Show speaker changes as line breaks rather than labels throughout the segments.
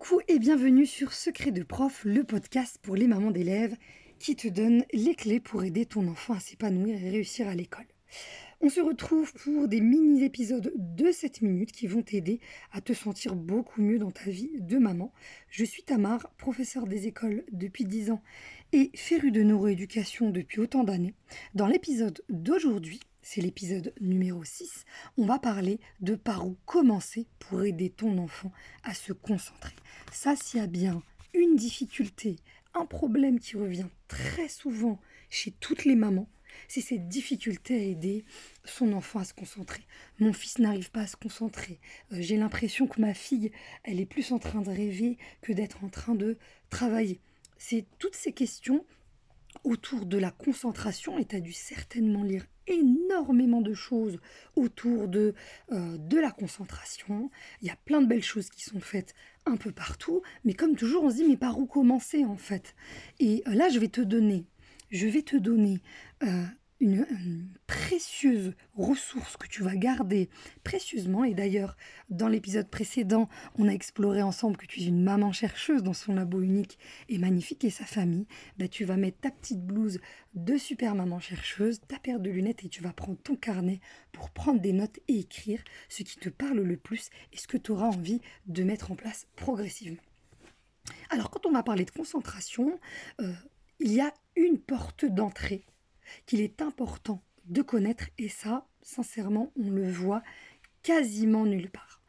Coucou et bienvenue sur Secret de prof, le podcast pour les mamans d'élèves qui te donne les clés pour aider ton enfant à s'épanouir et réussir à l'école. On se retrouve pour des mini-épisodes de 7 minutes qui vont t'aider à te sentir beaucoup mieux dans ta vie de maman. Je suis Tamar, professeure des écoles depuis 10 ans et férue de neuroéducation depuis autant d'années. Dans l'épisode d'aujourd'hui, c'est l'épisode numéro 6, on va parler de par où commencer pour aider ton enfant à se concentrer. Ça, s'il y a bien une difficulté, un problème qui revient très souvent chez toutes les mamans, c'est cette difficulté à aider son enfant à se concentrer. Mon fils n'arrive pas à se concentrer. Euh, j'ai l'impression que ma fille, elle est plus en train de rêver que d'être en train de travailler. C'est toutes ces questions autour de la concentration, et tu as dû certainement lire énormément de choses autour de, euh, de la concentration. Il y a plein de belles choses qui sont faites un peu partout, mais comme toujours, on se dit, mais par où commencer en fait? Et euh, là, je vais te donner je vais te donner euh, une, précieuse ressource que tu vas garder précieusement. Et d'ailleurs, dans l'épisode précédent, on a exploré ensemble que tu es une maman chercheuse dans son labo unique et magnifique et sa famille. Bah, tu vas mettre ta petite blouse de super maman chercheuse, ta paire de lunettes et tu vas prendre ton carnet pour prendre des notes et écrire ce qui te parle le plus et ce que tu auras envie de mettre en place progressivement. Alors quand on va parler de concentration, euh, il y a une porte d'entrée qu'il est important de connaître et ça, sincèrement, on le voit quasiment nulle part.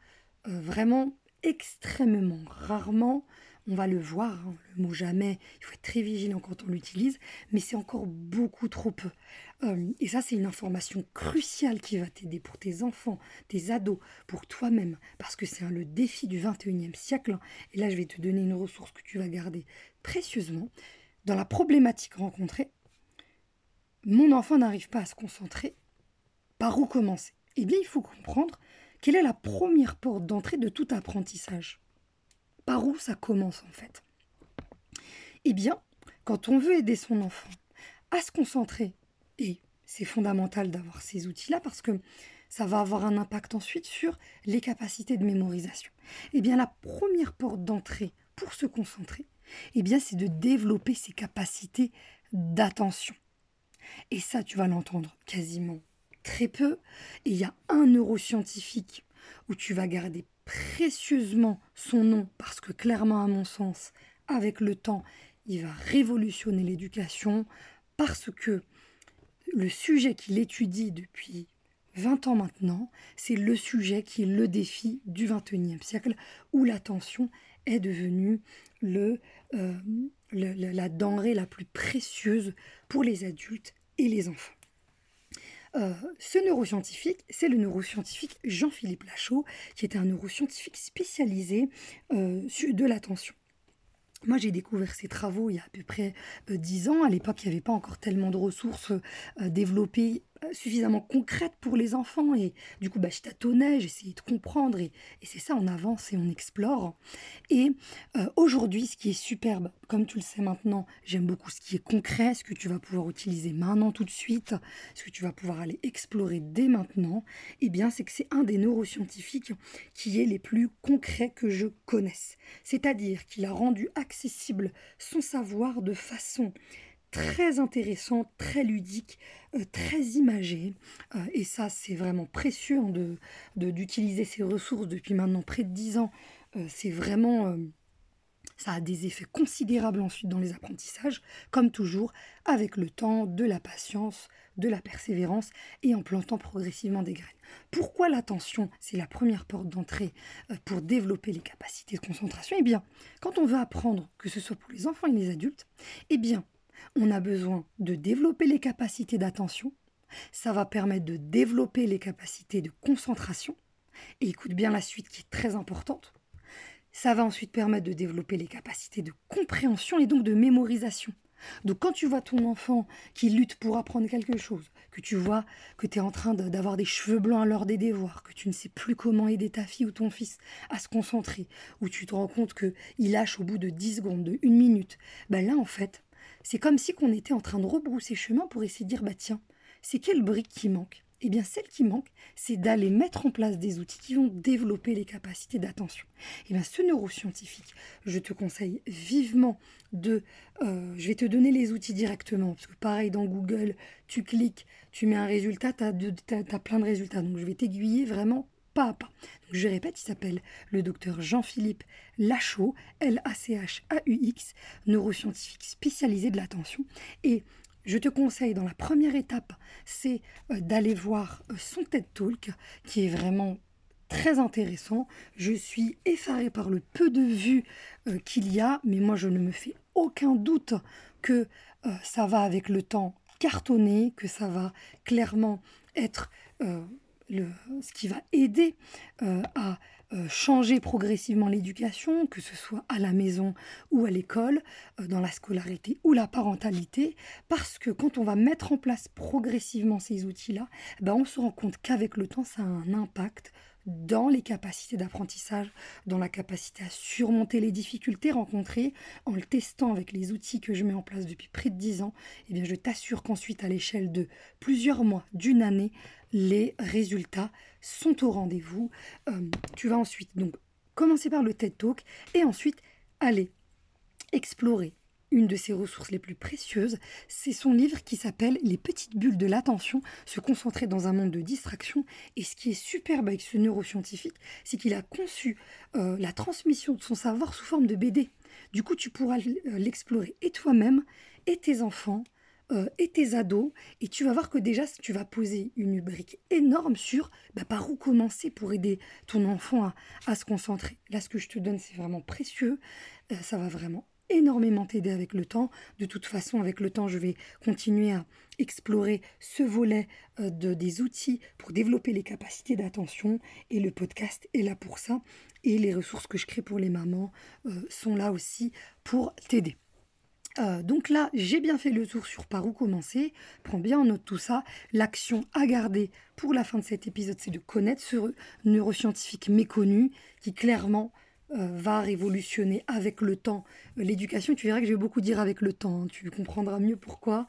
Euh, vraiment extrêmement rarement, on va le voir, hein, le mot jamais, il faut être très vigilant quand on l'utilise, mais c'est encore beaucoup trop peu. Euh, et ça, c'est une information cruciale qui va t'aider pour tes enfants, tes ados, pour toi-même, parce que c'est le défi du 21e siècle. Et là, je vais te donner une ressource que tu vas garder précieusement dans la problématique rencontrée, mon enfant n'arrive pas à se concentrer. Par où commencer Eh bien, il faut comprendre quelle est la première porte d'entrée de tout apprentissage. Par où ça commence en fait? Eh bien, quand on veut aider son enfant à se concentrer, et c'est fondamental d'avoir ces outils-là parce que ça va avoir un impact ensuite sur les capacités de mémorisation. Eh bien, la première porte d'entrée pour se concentrer, eh bien, c'est de développer ses capacités d'attention. Et ça, tu vas l'entendre quasiment très peu. Et il y a un neuroscientifique où tu vas garder précieusement son nom, parce que clairement, à mon sens, avec le temps, il va révolutionner l'éducation, parce que le sujet qu'il étudie depuis 20 ans maintenant, c'est le sujet qui le défi du 21e siècle, où l'attention est devenue le, euh, la denrée la plus précieuse pour les adultes et les enfants. Euh, ce neuroscientifique, c'est le neuroscientifique Jean-Philippe Lachaud, qui est un neuroscientifique spécialisé euh, de l'attention. Moi, j'ai découvert ces travaux il y a à peu près dix ans. À l'époque, il n'y avait pas encore tellement de ressources développées suffisamment concrète pour les enfants. Et du coup, bah, je tâtonnais, j'essayais de comprendre. Et, c'est ça, on avance et on explore. Et euh, aujourd'hui, ce qui est superbe, comme tu le sais maintenant, j'aime beaucoup ce qui est concret, ce que tu vas pouvoir utiliser maintenant tout de suite, ce que tu vas pouvoir aller explorer dès maintenant. Et eh bien, c'est que c'est un des neuroscientifiques qui est les plus concrets que je connaisse. C'est-à-dire qu'il a rendu accessible son savoir de façon très intéressant, très ludique, très imagé. Euh, et ça, c'est vraiment précieux hein, d'utiliser ces ressources depuis maintenant près de 10 ans. Euh, c'est vraiment... ça a des effets considérables ensuite dans les apprentissages, comme toujours, avec le temps, de la patience, de la persévérance et en plantant progressivement des graines. Pourquoi l'attention, c'est la première porte d'entrée pour développer les capacités de concentration? Eh bien, quand on veut apprendre, que ce soit pour les enfants et les adultes, eh bien, on a besoin de développer les capacités d'attention. Ça va permettre de développer les capacités de concentration. Et écoute bien la suite qui est très importante. Ça va ensuite permettre de développer les capacités de compréhension et donc de mémorisation. Donc quand tu vois ton enfant qui lutte pour apprendre quelque chose, que tu vois que tu es en train d'avoir des cheveux blancs à l'heure des devoirs, que tu ne sais plus comment aider ta fille ou ton fils à se concentrer, ou tu te rends compte qu'il lâche au bout de 10 secondes, de 1 minute, ben là en fait, c'est comme si qu'on était en train de rebrousser chemin pour essayer de dire bah tiens, c'est quelle brique qui manque? Eh bien celle qui manque, c'est d'aller mettre en place des outils qui vont développer les capacités d'attention. Eh bien ce neuroscientifique, je te conseille vivement de... Euh, je vais te donner les outils directement, parce que pareil dans Google, tu cliques, tu mets un résultat, tu as, plein de résultats. Donc je vais t'aiguiller vraiment pas je répète, il s'appelle le docteur Jean-Philippe Lachaud, L-A-C-H-A-U-X, neuroscientifique spécialisé de l'attention. Et je te conseille dans la première étape, c'est euh, d'aller voir euh, son TED Talk, qui est vraiment très intéressant. Je suis effarée par le peu de vues euh, qu'il y a, mais moi je ne me fais aucun doute que ça va avec le temps cartonner, que ça va clairement être ce qui va aider à euh, changer progressivement l'éducation, que ce soit à la maison ou à l'école, euh, dans la scolarité ou la parentalité, parce que quand on va mettre en place progressivement ces outils-là, ben on se rend compte qu'avec le temps, ça a un impact dans les capacités d'apprentissage, dans la capacité à surmonter les difficultés rencontrées en le testant avec les outils que je mets en place depuis près de 10 ans, eh je t'assure qu'ensuite à l'échelle de plusieurs mois, d'une année, les résultats sont au rendez-vous. Euh, tu vas ensuite donc commencer par le TED Talk et ensuite aller explorer une de ses ressources les plus précieuses, c'est son livre qui s'appelle Les petites bulles de l'attention, se concentrer dans un monde de distraction. Et ce qui est superbe avec ce neuroscientifique, c'est qu'il a conçu euh, la transmission de son savoir sous forme de BD. Du coup, tu pourras euh, l'explorer et toi-même, et tes enfants, euh, et tes ados, et tu vas voir que déjà, tu vas poser une brique énorme sur bah, par où commencer pour aider ton enfant à, se concentrer. Là, ce que je te donne, c'est vraiment précieux, ça va vraiment énormément t'aider avec le temps. De toute façon, avec le temps, je vais continuer à explorer ce volet euh, de, des outils pour développer les capacités d'attention. Et le podcast est là pour ça. Et les ressources que je crée pour les mamans euh, sont là aussi pour t'aider. Euh, donc là, j'ai bien fait le tour sur par où commencer. Prends bien en note tout ça. L'action à garder pour la fin de cet épisode, c'est de connaître ce neuroscientifique méconnu qui clairement va révolutionner avec le temps euh, l'éducation. Tu verras que je vais beaucoup dire avec le temps, hein. tu comprendras mieux pourquoi.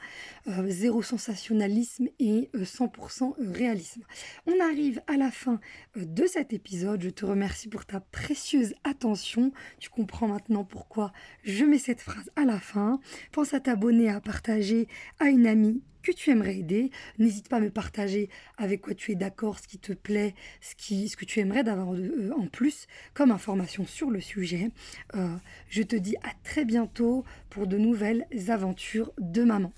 Euh, zéro sensationnalisme et 100% réalisme. On arrive à la fin de cet épisode. Je te remercie pour ta précieuse attention. Tu comprends maintenant pourquoi je mets cette phrase à la fin. Pense à t'abonner, à partager à une amie que tu aimerais aider. N'hésite pas à me partager avec quoi tu es d'accord, ce qui te plaît, ce, que tu aimerais d'avoir euh, en plus comme information sur le sujet. Euh, je te dis à très bientôt pour de nouvelles aventures de maman.